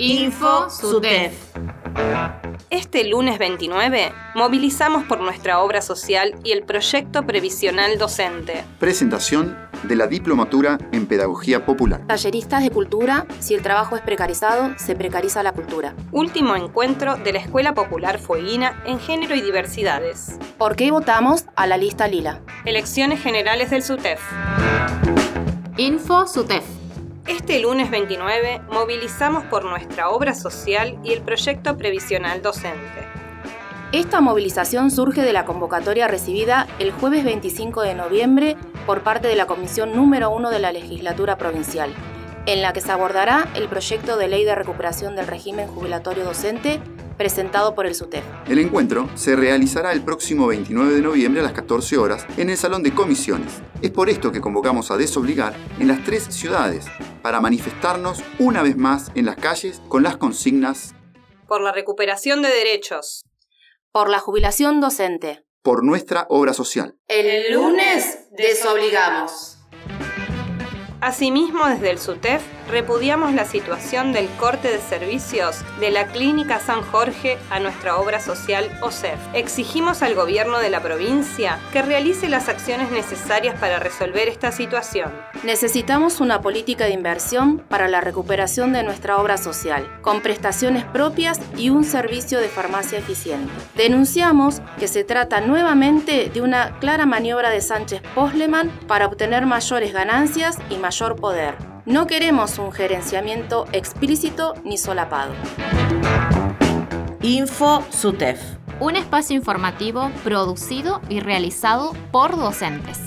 Info SUTEF. Este lunes 29 movilizamos por nuestra obra social y el proyecto previsional docente. Presentación de la Diplomatura en Pedagogía Popular. Talleristas de Cultura, si el trabajo es precarizado, se precariza la cultura. Último encuentro de la Escuela Popular Fueguina en Género y Diversidades. ¿Por qué votamos a la lista lila? Elecciones Generales del SUTEF. Info SUTEF. Este lunes 29 movilizamos por nuestra obra social y el proyecto previsional docente. Esta movilización surge de la convocatoria recibida el jueves 25 de noviembre por parte de la Comisión número 1 de la Legislatura Provincial, en la que se abordará el proyecto de ley de recuperación del régimen jubilatorio docente presentado por el SUTEF. El encuentro se realizará el próximo 29 de noviembre a las 14 horas en el Salón de Comisiones. Es por esto que convocamos a desobligar en las tres ciudades para manifestarnos una vez más en las calles con las consignas Por la recuperación de derechos. Por la jubilación docente. por nuestra obra social. El lunes desobligamos. Asimismo, desde el SUTEF repudiamos la situación del corte de servicios de la Clínica San Jorge a nuestra obra social OSEF. Exigimos al gobierno de la provincia que realice las acciones necesarias para resolver esta situación. Necesitamos una política de inversión para la recuperación de nuestra obra social, con prestaciones propias y un servicio de farmacia eficiente. Denunciamos que se trata nuevamente de una clara maniobra de Sánchez Posleman para obtener mayores ganancias y mayor poder. No queremos un gerenciamiento explícito ni solapado. Info SUTEF. Un espacio informativo producido y realizado por docentes.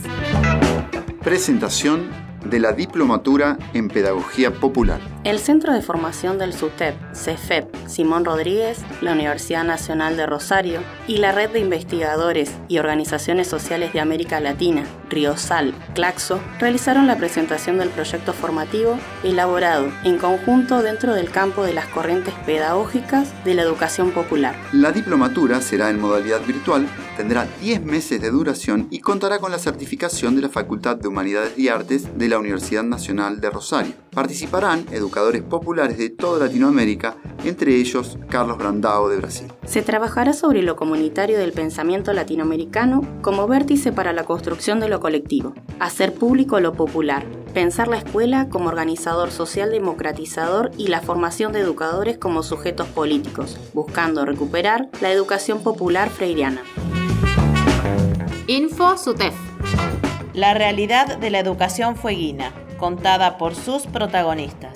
Presentación de la Diplomatura en Pedagogía Popular. El Centro de Formación del SUTEP, CEFEP, Simón Rodríguez, la Universidad Nacional de Rosario y la Red de Investigadores y Organizaciones Sociales de América Latina, Riosal, Claxo, realizaron la presentación del proyecto formativo elaborado en conjunto dentro del campo de las corrientes pedagógicas de la educación popular. La diplomatura será en modalidad virtual, tendrá 10 meses de duración y contará con la certificación de la Facultad de Humanidades y Artes de la Universidad Nacional de Rosario. Participarán educadores populares de toda Latinoamérica, entre ellos Carlos Brandao de Brasil. Se trabajará sobre lo comunitario del pensamiento latinoamericano como vértice para la construcción de lo colectivo, hacer público lo popular, pensar la escuela como organizador social democratizador y la formación de educadores como sujetos políticos, buscando recuperar la educación popular freiriana. Info SUTEF. La realidad de la educación fueguina, contada por sus protagonistas.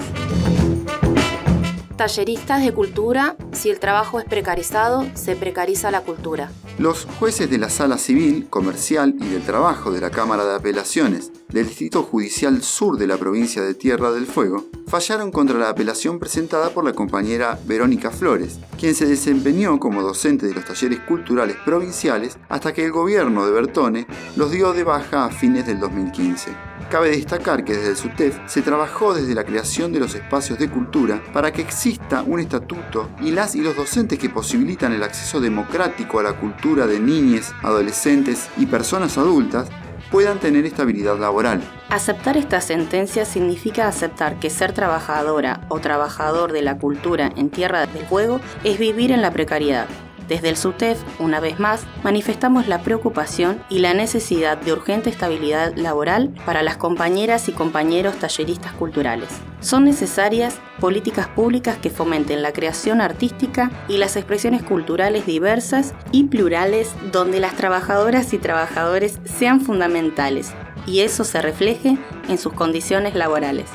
Talleristas de cultura, si el trabajo es precarizado, se precariza la cultura. Los jueces de la Sala Civil, Comercial y del Trabajo de la Cámara de Apelaciones del Distrito Judicial Sur de la provincia de Tierra del Fuego fallaron contra la apelación presentada por la compañera Verónica Flores, quien se desempeñó como docente de los talleres culturales provinciales hasta que el gobierno de Bertone los dio de baja a fines del 2015. Cabe destacar que desde el SUTEF se trabajó desde la creación de los espacios de cultura para que exista un estatuto y y los docentes que posibilitan el acceso democrático a la cultura de niñas, adolescentes y personas adultas puedan tener estabilidad laboral. Aceptar esta sentencia significa aceptar que ser trabajadora o trabajador de la cultura en Tierra del Fuego es vivir en la precariedad. Desde el SUTEF, una vez más, manifestamos la preocupación y la necesidad de urgente estabilidad laboral para las compañeras y compañeros talleristas culturales. Son necesarias políticas públicas que fomenten la creación artística y las expresiones culturales diversas y plurales donde las trabajadoras y trabajadores sean fundamentales y eso se refleje en sus condiciones laborales.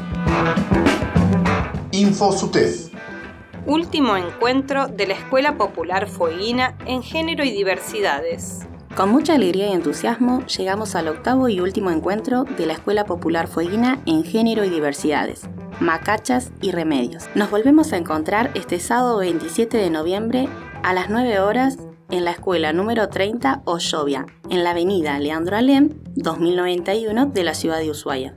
Info SUTEF. Último encuentro de la Escuela Popular Fueguina en Género y Diversidades. Con mucha alegría y entusiasmo llegamos al octavo y último encuentro de la Escuela Popular Fueguina en Género y Diversidades, Macachas y Remedios. Nos volvemos a encontrar este sábado 27 de noviembre a las 9 horas en la escuela número 30 Ollovia, en la avenida Leandro Alem, 2091 de la ciudad de Ushuaia.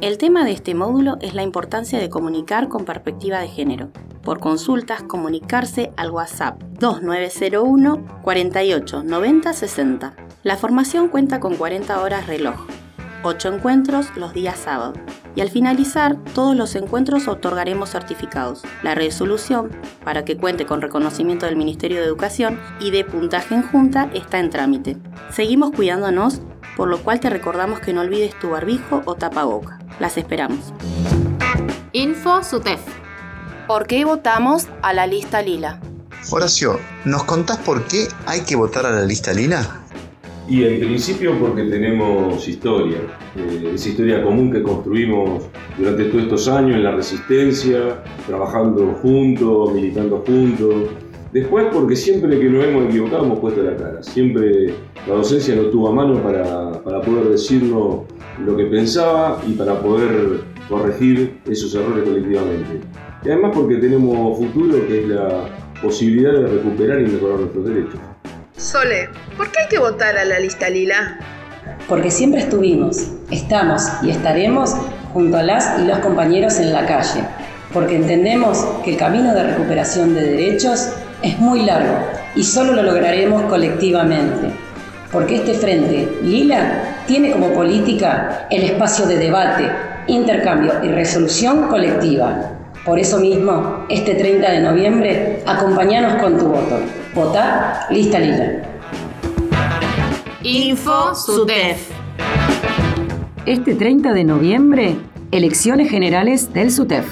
El tema de este módulo es la importancia de comunicar con perspectiva de género. Por consultas, comunicarse al WhatsApp 2901 48 90 60. La formación cuenta con 40 horas reloj. 8 encuentros los días sábados. Y al finalizar, todos los encuentros otorgaremos certificados. La resolución, para que cuente con reconocimiento del Ministerio de Educación y de puntaje en junta, está en trámite. Seguimos cuidándonos, por lo cual te recordamos que no olvides tu barbijo o tapaboca. Las esperamos. Info SUTEF. ¿Por qué votamos a la lista lila? Horacio, ¿nos contás por qué hay que votar a la lista lila? Y en principio porque tenemos historia, eh, esa historia común que construimos durante todos estos años en la resistencia, trabajando juntos, militando juntos. Después porque siempre que nos hemos equivocado hemos puesto la cara, siempre la docencia no tuvo a mano para, para poder decirnos lo que pensaba y para poder corregir esos errores colectivamente. Y además porque tenemos futuro, que es la posibilidad de recuperar y mejorar nuestros derechos. Sole, ¿por qué hay que votar a la lista lila? Porque siempre estuvimos, estamos y estaremos junto a las y los compañeros en la calle. Porque entendemos que el camino de recuperación de derechos es muy largo y solo lo lograremos colectivamente. Porque este frente, Lila, tiene como política el espacio de debate, intercambio y resolución colectiva. Por eso mismo, este 30 de noviembre, acompáñanos con tu voto. Vota Lista Lila. Info SUTEF. Este 30 de noviembre, elecciones generales del SUTEF.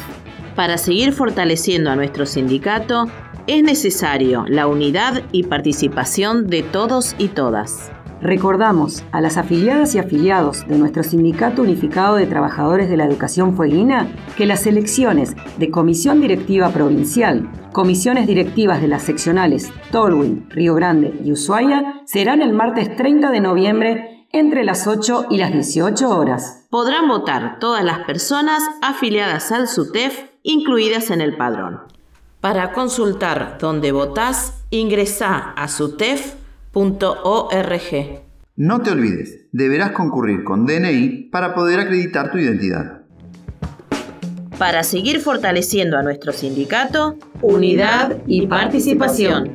Para seguir fortaleciendo a nuestro sindicato, es necesario la unidad y participación de todos y todas. Recordamos a las afiliadas y afiliados de nuestro Sindicato Unificado de Trabajadores de la Educación Fueguina que las elecciones de Comisión Directiva Provincial, comisiones directivas de las seccionales Tolwyn, Río Grande y Ushuaia serán el martes 30 de noviembre entre las 8 y las 18 horas. Podrán votar todas las personas afiliadas al SUTEF incluidas en el padrón. Para consultar dónde votás, ingresa a sutef.org. No te olvides, deberás concurrir con DNI para poder acreditar tu identidad. Para seguir fortaleciendo a nuestro sindicato, unidad y participación.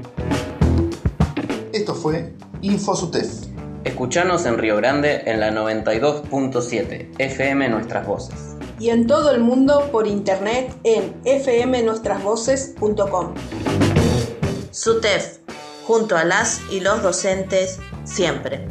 Esto fue InfoSutef. Escuchanos en Río Grande en la 92.7 FM Nuestras Voces. Y en todo el mundo por internet en fmnuestrasvoces.com. SUTEF, junto a las y los docentes, siempre.